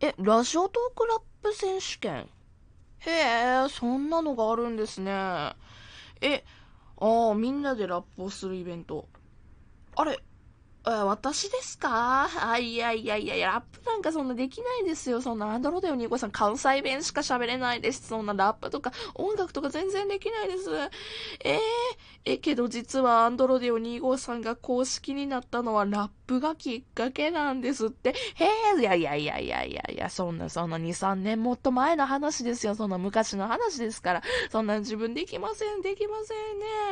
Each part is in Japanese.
え、ラジオトークラップ選手権？へえ、そんなのがあるんですね。え、ああ、みんなでラップをするイベント。あれ、私ですか？あ、いやいやいやいや、ラップなんかそんなできないですよ。そんな、アンドロデオニーコさん関西弁しか喋れないです。そんなラップとか音楽とか全然できないです。えー、え、けど実はアンドロデオ2号さんが公式になったのはラップがきっかけなんですって。へえ、いやいやいやいやいやいや、そんなそんな2、3年もっと前の話ですよ。そんな昔の話ですから。そんな自分できません、できませ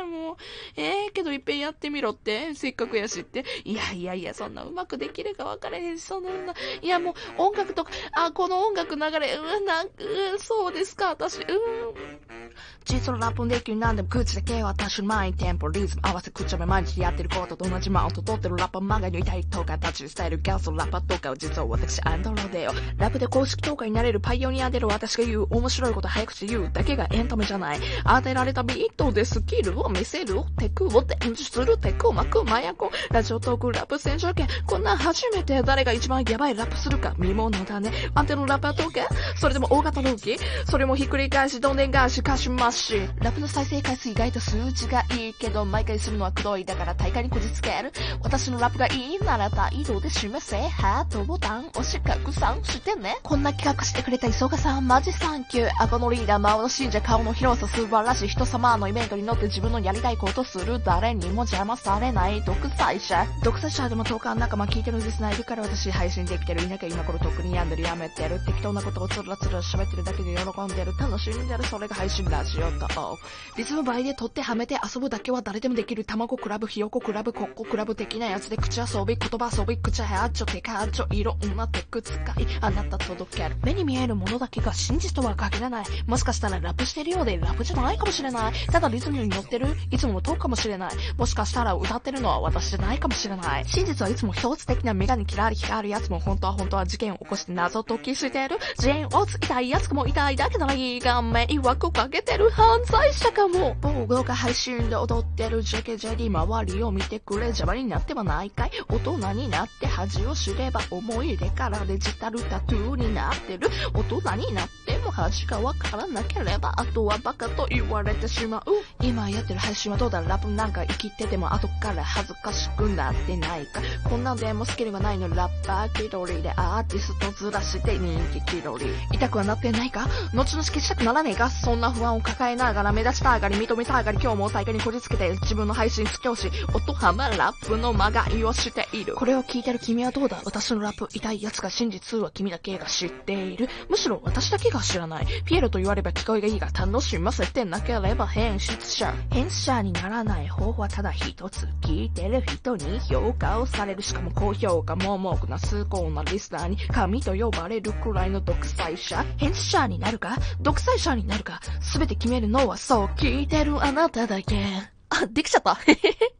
んね。もう、ええ、けどいっぺんやってみろって。せっかくやしって。いやいやいや、そんなうまくできるか分からへんし、そんな、いやもう音楽とか、あ、この音楽流れ、うん、なん、うん、そうですか、私、うん。実はラップできるなんでも口だけは私のマインテンポリズム合わせ口調毎日やってることと同じ。マウント取ってるラッパー漫画にいたいとか立ち伝えるガスラッパーとかを実は私アンドロデオラップで公式投下になれるパイオニアでる私が言う面白いこと早口言うだけがエンタメじゃない。与えられたビートでスキルを見せるテクを伝授するテクを巻く麻薬ラジオトークラップ選手権。こんな初めて誰が一番ヤバいラップするか見ものだね。安定のラッパー投下それでも大型ルーキーそれもひっくり返しどんでん返しかしましラップの再生回数意外と数字がいいけど毎回するのはくどいだから大会にこじつける。私のラップがいいなら態度で示せ。ハートボタン押し拡散してね。こんな企画してくれた磯賀さんマジサンキュー顎のリーダー魔王の信者顔の広さ素晴らしい人様のイベントに乗って自分のやりたいことする誰にも邪魔されない。独裁者。独裁者でも投函仲間聞いてるリスナーいるから私配信できてる。いなきゃ今頃特に病んでるやめてる適当なことをつらつら喋ってるだけで喜んでる。楽しんでる。それが配信だ。ラジオとリズム倍で取ってはめて遊ぶだけは誰でもできる卵クラブ、ひよこクラブ、コッコクラブ的なやつで口遊び、言葉遊び、口はちょ、手かちょ、いろんなテク使い、あなた届ける。目に見えるものだけが真実とは限らない。もしかしたらラップしてるようでラップじゃないかもしれない。ただリズムに乗ってる、いつものトーかもしれない。もしかしたら歌ってるのは私じゃないかもしれない。真実はいつも一つ的なメガネキラリ光るやつも本当は本当は事件を起こして謎解きしてる。ジェーンをつきたいやつも痛いだけならいいが迷惑かけてる犯罪者かも。防具が配信で踊ってるジェケジェリ周りを見てくれ邪魔になってはないかい。大人になって恥を知れば思い出からデジタルタトゥーになってる。大人になっても恥がわからなければあとはバカと言われてしまう。今やってる配信はどうだラップなんか生きてても後から恥ずかしくなってないか。こんなんでもスキルがないのラッパー気取りでアーティストずらして人気気取り。痛くはなってないか？後々消したくならねえか？そんな不安を抱えながら目立ちたがり認めたがり今日も大会にこじつけて自分の配信好きし音ハマラップのまがいをしている。これを聞いてる君はどうだ？私のラップ痛いやつが真実は君だけが知っているむしろ私だけが知らない。ピエロと言われば聞こえがいいが楽しませてなければ変質者。変質者にならない方法はただ一つ聞いてる人に評価をされる。しかも高評価も多くな崇高なリスナーに神と呼ばれるくらいの独裁者変質者になるか？独裁者になるか？すべて決めるのはそう聞いてるあなただけあ、できちゃった。